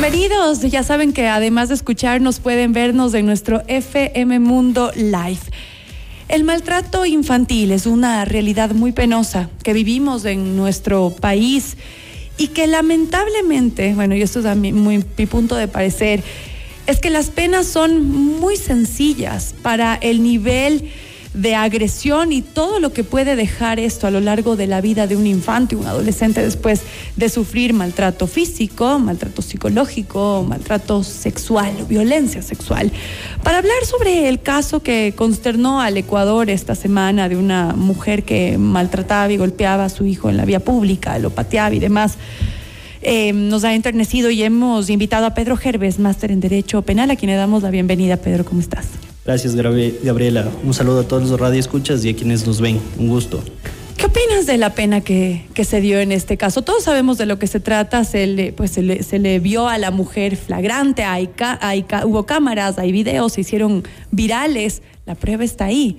Bienvenidos, ya saben que además de escucharnos pueden vernos en nuestro FM Mundo Live. El maltrato infantil es una realidad muy penosa que vivimos en nuestro país y que lamentablemente, bueno, y esto es mi, mi punto de parecer, es que las penas son muy sencillas para el nivel de agresión y todo lo que puede dejar esto a lo largo de la vida de un infante, un adolescente después de sufrir maltrato físico, maltrato psicológico, maltrato sexual, violencia sexual. Para hablar sobre el caso que consternó al Ecuador esta semana de una mujer que maltrataba y golpeaba a su hijo en la vía pública, lo pateaba y demás. Eh, nos ha enternecido y hemos invitado a Pedro Gerves, máster en Derecho Penal, a quien le damos la bienvenida. Pedro, ¿cómo estás? Gracias, Gabriela. Un saludo a todos los radioescuchas y a quienes nos ven. Un gusto. ¿Qué opinas de la pena que, que, se dio en este caso? Todos sabemos de lo que se trata, se le, pues se le, se le vio a la mujer flagrante, hay, hay, hubo cámaras, hay videos, se hicieron virales, la prueba está ahí.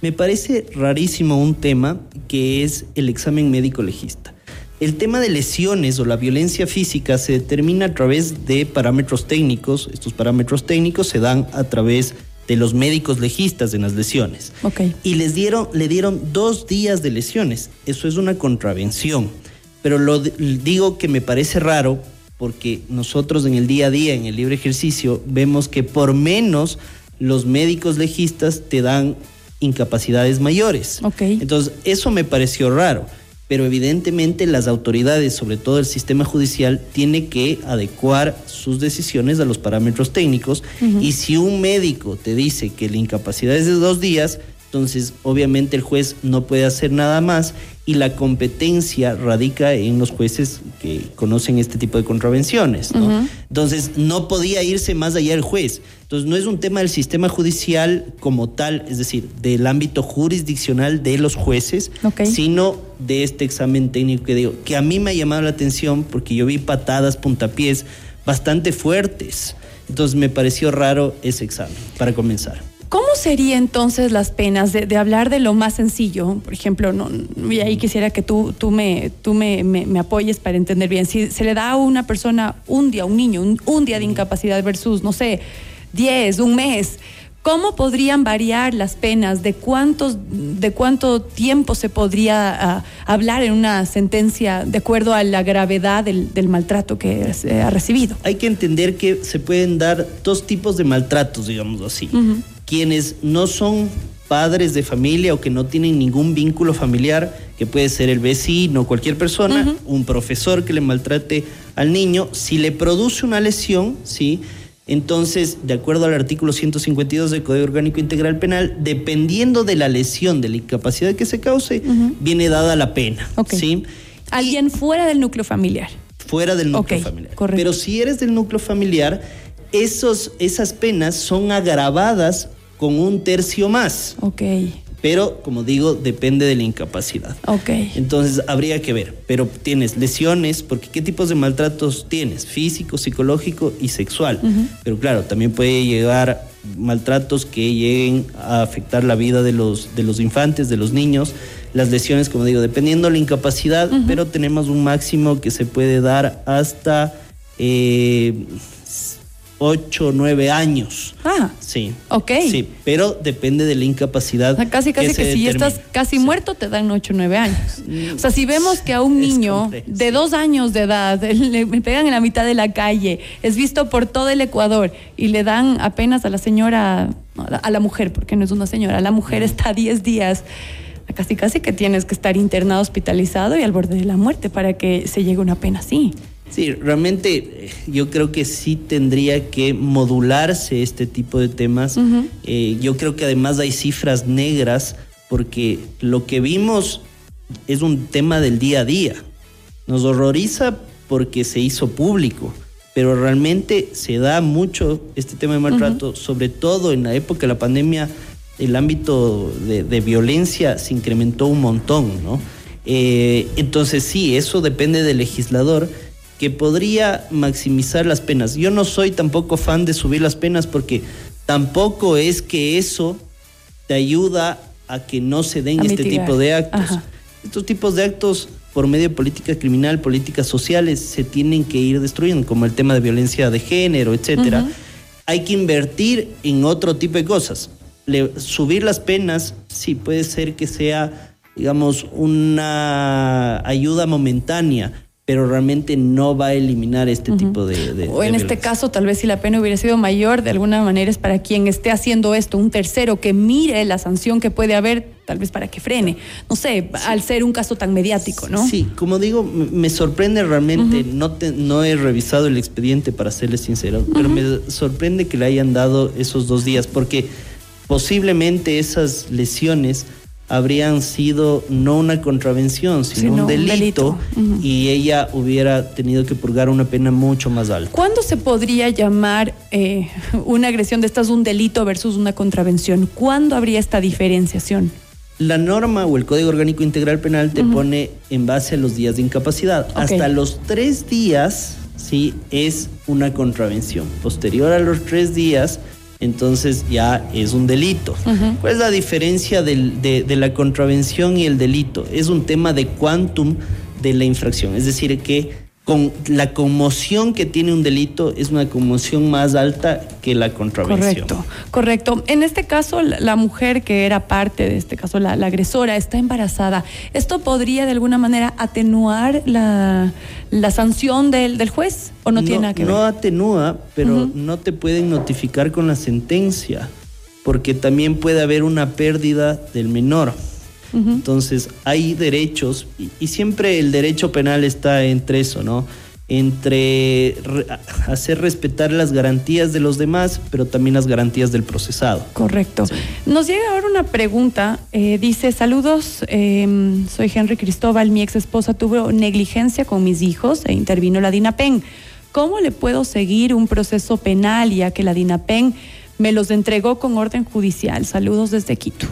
Me parece rarísimo un tema que es el examen médico legista. El tema de lesiones o la violencia física se determina a través de parámetros técnicos. Estos parámetros técnicos se dan a través de los médicos legistas en las lesiones. Okay. Y les dieron, le dieron dos días de lesiones. Eso es una contravención. Pero lo digo que me parece raro porque nosotros en el día a día, en el libre ejercicio, vemos que por menos los médicos legistas te dan incapacidades mayores. Okay. Entonces, eso me pareció raro pero evidentemente las autoridades, sobre todo el sistema judicial, tiene que adecuar sus decisiones a los parámetros técnicos uh -huh. y si un médico te dice que la incapacidad es de dos días, entonces obviamente el juez no puede hacer nada más y la competencia radica en los jueces que conocen este tipo de contravenciones. ¿no? Uh -huh. Entonces no podía irse más allá el juez. Entonces no es un tema del sistema judicial como tal, es decir, del ámbito jurisdiccional de los jueces, okay. sino de este examen técnico que digo, que a mí me ha llamado la atención porque yo vi patadas, puntapiés bastante fuertes. Entonces me pareció raro ese examen, para comenzar. ¿Cómo serían entonces las penas de, de, hablar de lo más sencillo? Por ejemplo, no, y ahí quisiera que tú, tú, me, tú me, me, me, apoyes para entender bien. Si se le da a una persona un día, un niño, un, un día de incapacidad versus, no sé, 10, un mes, ¿cómo podrían variar las penas? ¿De, cuántos, de cuánto tiempo se podría uh, hablar en una sentencia de acuerdo a la gravedad del, del maltrato que se ha recibido? Hay que entender que se pueden dar dos tipos de maltratos, digamos así. Uh -huh quienes no son padres de familia o que no tienen ningún vínculo familiar, que puede ser el vecino, cualquier persona, uh -huh. un profesor que le maltrate al niño, si le produce una lesión, ¿sí? Entonces, de acuerdo al artículo 152 del Código Orgánico Integral Penal, dependiendo de la lesión, de la incapacidad que se cause, uh -huh. viene dada la pena. Okay. ¿sí? Alguien fuera del núcleo familiar. Fuera del núcleo okay, familiar. Correcto. Pero si eres del núcleo familiar, esos, esas penas son agravadas con un tercio más. Ok. Pero, como digo, depende de la incapacidad. Ok. Entonces, habría que ver. Pero tienes lesiones, porque ¿qué tipos de maltratos tienes? Físico, psicológico y sexual. Uh -huh. Pero claro, también puede llegar maltratos que lleguen a afectar la vida de los, de los infantes, de los niños. Las lesiones, como digo, dependiendo de la incapacidad, uh -huh. pero tenemos un máximo que se puede dar hasta... Eh, 8 o 9 años. Ah. Sí. Ok. Sí, pero depende de la incapacidad. O sea, casi, casi que, que si estás casi sí. muerto te dan 8 o 9 años. O sea, si vemos que a un niño de 2 años de edad le, le, pegan en la mitad de la calle, es visto por todo el Ecuador y le dan apenas a la señora, a la mujer, porque no es una señora, la mujer está 10 días casi casi que tienes que estar internado, hospitalizado y al borde de la muerte para que se llegue una pena así. Sí, realmente yo creo que sí tendría que modularse este tipo de temas. Uh -huh. eh, yo creo que además hay cifras negras porque lo que vimos es un tema del día a día. Nos horroriza porque se hizo público, pero realmente se da mucho este tema de maltrato, uh -huh. sobre todo en la época de la pandemia, el ámbito de, de violencia se incrementó un montón, ¿no? Eh, entonces sí, eso depende del legislador que podría maximizar las penas. Yo no soy tampoco fan de subir las penas porque tampoco es que eso te ayuda a que no se den a este mitigar. tipo de actos. Ajá. Estos tipos de actos por medio de política criminal, políticas sociales, se tienen que ir destruyendo, como el tema de violencia de género, etcétera. Hay que invertir en otro tipo de cosas. subir las penas, sí, puede ser que sea, digamos, una ayuda momentánea, pero realmente no va a eliminar este tipo de, O en este caso, tal vez si la pena hubiera sido mayor, de alguna manera es para quien esté haciendo esto, un tercero que mire la sanción que puede haber, tal vez para que frene. No sé, al ser un caso tan mediático, ¿no? Sí, como digo, me sorprende realmente, no, no he revisado el expediente para serles sincero, pero me sorprende que le hayan dado esos dos días, porque posiblemente esas lesiones habrían sido no una contravención, sino, un delito, y ella hubiera tenido que purgar una pena mucho más alta. ¿Cuándo se podría llamar eh, una agresión de estas un delito versus una contravención? ¿Cuándo habría esta diferenciación? La norma o el Código Orgánico Integral Penal te pone en base a los días de incapacidad. Hasta los tres días, sí, es una contravención. Posterior a los tres días, entonces ya es un delito. ¿Cuál es la diferencia de, de, la contravención y el delito? Es un tema de quantum de la infracción, es decir, que con la conmoción que tiene un delito es una conmoción más alta que la contravención. Correcto, correcto. En este caso, la mujer que era parte de este caso, la, agresora, está embarazada. ¿Esto podría de alguna manera atenuar la, sanción del, del, juez o no, tiene nada que ver? No atenúa, pero no te pueden notificar con la sentencia, porque también puede haber una pérdida del menor. Entonces, hay derechos, y, siempre el derecho penal está entre eso, ¿no? Entre hacer respetar las garantías de los demás, pero también las garantías del procesado. Correcto. Nos llega ahora una pregunta. Eh, dice, saludos, em, soy Henry Cristóbal, mi ex esposa tuvo negligencia con mis hijos e intervino la DINAPEN. ¿Cómo le puedo seguir un proceso penal ya que la DINAPEN me los entregó con orden judicial? Saludos desde Quito.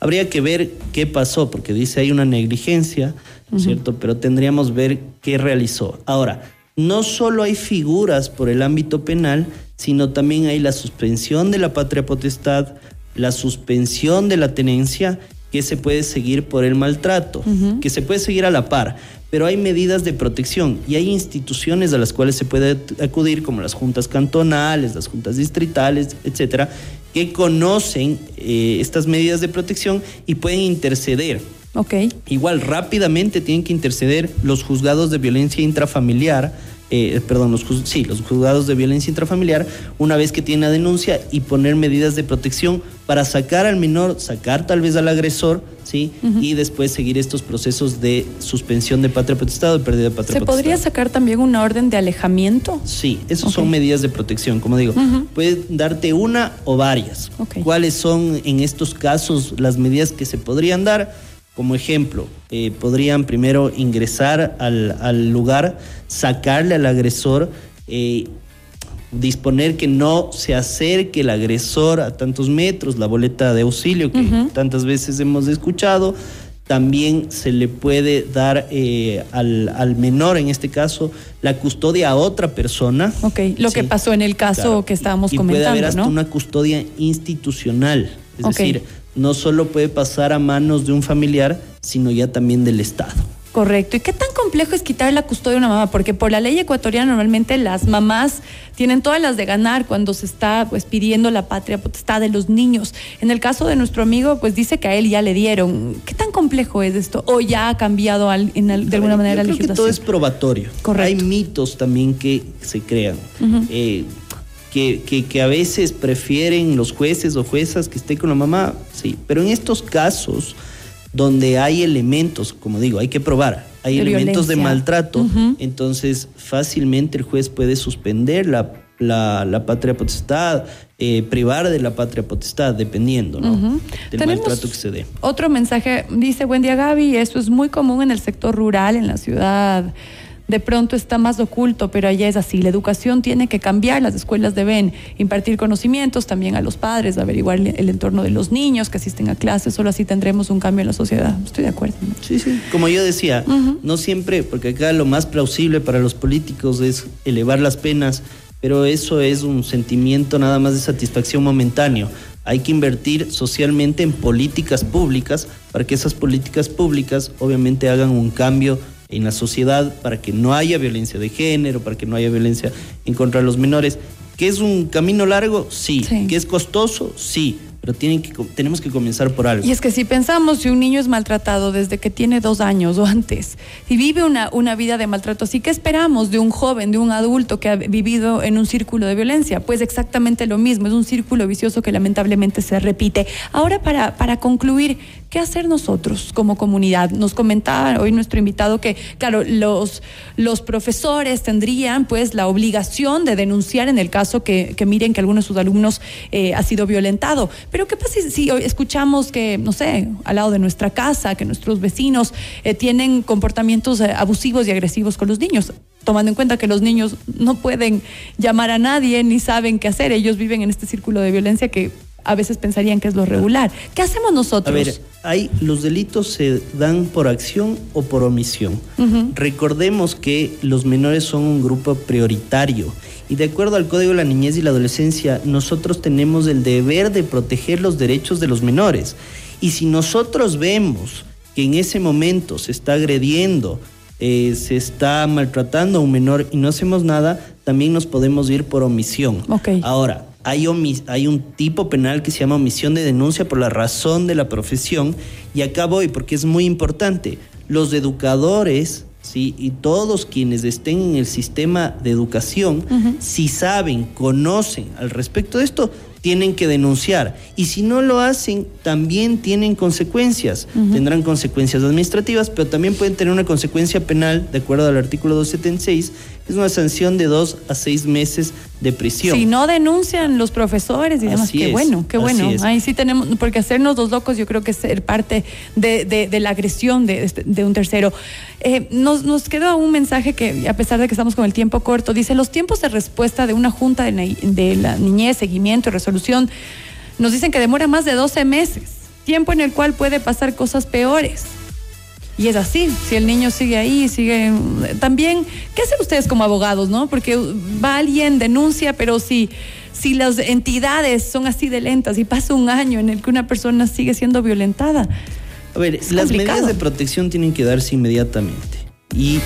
Habría que ver qué pasó, porque dice hay una negligencia, ¿no es cierto? Pero tendríamos ver qué realizó. Ahora, no solo hay figuras por el ámbito penal, sino también hay la suspensión de la patria potestad, la suspensión de la tenencia, que se puede seguir por el maltrato, que se puede seguir a la par pero hay medidas de protección y hay instituciones a las cuales se puede acudir, como las juntas cantonales, las juntas distritales, etcétera, que conocen eh, estas medidas de protección y pueden interceder. Okay. Igual rápidamente tienen que interceder los juzgados de violencia intrafamiliar eh, perdón, los, sí, los juzgados de violencia intrafamiliar, una vez que tiene la denuncia y poner medidas de protección para sacar al menor, sacar tal vez al agresor, ¿sí? Y después seguir estos procesos de suspensión de patria potestad o de pérdida de patria ¿Se podría sacar también una orden de alejamiento? Sí, esas son medidas de protección, como digo. Puede darte una o varias. ¿Cuáles son en estos casos las medidas que se podrían dar? Como ejemplo, eh, podrían primero ingresar al, lugar, sacarle al agresor, eh, disponer que no se acerque el agresor a tantos metros, la boleta de auxilio que tantas veces hemos escuchado. También se le puede dar eh, al, menor, en este caso, la custodia a otra persona. Ok, lo que pasó en el caso que estábamos comentando. Puede haber hasta una custodia institucional. Es decir, no solo puede pasar a manos de un familiar, sino ya también del Estado. Correcto. ¿Y qué tan complejo es quitar la custodia de una mamá? Porque por la ley ecuatoriana normalmente las mamás tienen todas las de ganar cuando se está pues pidiendo la patria potestad de los niños. En el caso de nuestro amigo, pues dice que a él ya le dieron. ¿Qué tan complejo es esto? ¿O ya ha cambiado de alguna manera la legislación? todo es probatorio. Correcto. Hay mitos también que se crean que, que, a veces prefieren los jueces o juezas que esté con la mamá, sí, pero en estos casos donde hay elementos, como digo, hay que probar, hay elementos de maltrato, entonces fácilmente el juez puede suspender la, la, patria potestad, eh, privar de la patria potestad, dependiendo ¿no? del maltrato que se dé. Otro mensaje, dice, buen día Gaby, esto es muy común en el sector rural, en la ciudad de pronto está más oculto, pero allá es así. La educación tiene que cambiar, las escuelas deben impartir conocimientos también a los padres, averiguar el entorno de los niños que asisten a clases, solo así tendremos un cambio en la sociedad. Estoy de acuerdo. Sí, sí. Como yo decía, no siempre, porque acá lo más plausible para los políticos es elevar las penas, pero eso es un sentimiento nada más de satisfacción momentáneo. Hay que invertir socialmente en políticas públicas para que esas políticas públicas obviamente hagan un cambio en la sociedad para que no haya violencia de género, para que no haya violencia en contra de los menores. ¿Que es un camino largo? Sí. sí. ¿Que es costoso? Sí pero tienen que, tenemos que comenzar por algo. Y es que si pensamos, si un niño es maltratado desde que tiene dos años o antes, y vive una, una vida de maltrato así, ¿qué esperamos de un joven, de un adulto que ha vivido en un círculo de violencia? Pues exactamente lo mismo, es un círculo vicioso que lamentablemente se repite. Ahora, para, para concluir, ¿qué hacer nosotros como comunidad? Nos comentaba hoy nuestro invitado que, claro, los, los profesores tendrían pues la obligación de denunciar en el caso que, que miren que alguno de sus alumnos eh, ha sido violentado. Pero ¿qué pasa si, hoy escuchamos que, no sé, al lado de nuestra casa, que nuestros vecinos eh, tienen comportamientos eh, abusivos y agresivos con los niños? tomando en cuenta que los niños no pueden llamar a nadie ni saben qué hacer. Ellos viven en este círculo de violencia que a veces pensarían que es lo regular. ¿Qué hacemos nosotros? A ver, hay, los delitos se dan por acción o por omisión. Recordemos que los menores son un grupo prioritario y de acuerdo al Código de la Niñez y la Adolescencia, nosotros tenemos el deber de proteger los derechos de los menores. Y si nosotros vemos que en ese momento se está agrediendo, eh, se está maltratando a un menor y no hacemos nada, también nos podemos ir por omisión. Ahora, hay, hay, un tipo penal que se llama omisión de denuncia por la razón de la profesión. Y acá voy porque es muy importante. Los educadores ¿sí? y todos quienes estén en el sistema de educación, si saben, conocen al respecto de esto, tienen que denunciar. Y si no lo hacen, también tienen consecuencias. Tendrán consecuencias administrativas, pero también pueden tener una consecuencia penal, de acuerdo al artículo 276, es una sanción de dos a seis meses de prisión. Si no denuncian los profesores y demás, qué bueno, qué bueno. Ahí sí tenemos, porque hacernos los locos yo creo que es ser parte de, la agresión este, de, un tercero. Eh, nos, nos quedó un mensaje que, a pesar de que estamos con el tiempo corto, dice, los tiempos de respuesta de una junta de, de la niñez, seguimiento y resolución, nos dicen que demora más de 12 meses, tiempo en el cual puede pasar cosas peores. Y es así, si el niño sigue ahí, sigue... También, ¿qué hacen ustedes como abogados, no? Porque va alguien, denuncia, pero si, si las entidades son así de lentas y pasa un año en el que una persona sigue siendo violentada. A ver, las medidas de protección tienen que darse inmediatamente. Y,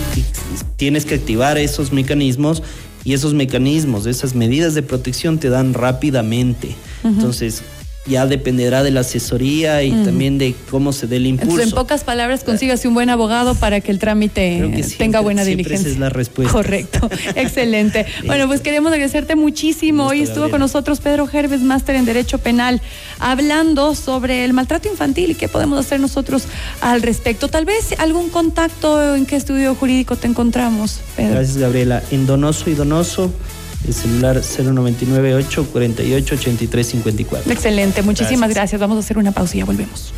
tienes que activar esos mecanismos y esos mecanismos, esas medidas de protección te dan rápidamente. Entonces, ya dependerá de la asesoría y mm. también de cómo se dé el impulso. en pocas palabras, consígase un buen abogado para que el trámite tenga buena diligencia. Esa es la respuesta. Correcto, excelente. Bueno, pues queremos agradecerte muchísimo. Hoy estuvo con nosotros Pedro Gerves, máster en Derecho Penal, hablando sobre el maltrato infantil y qué podemos hacer nosotros al respecto. Tal vez algún contacto en qué estudio jurídico te encontramos, Pedro. Gracias, Gabriela. En Donoso y Donoso el celular 0998 48 83 54. Excelente, muchísimas gracias. Vamos a hacer una pausa y ya volvemos.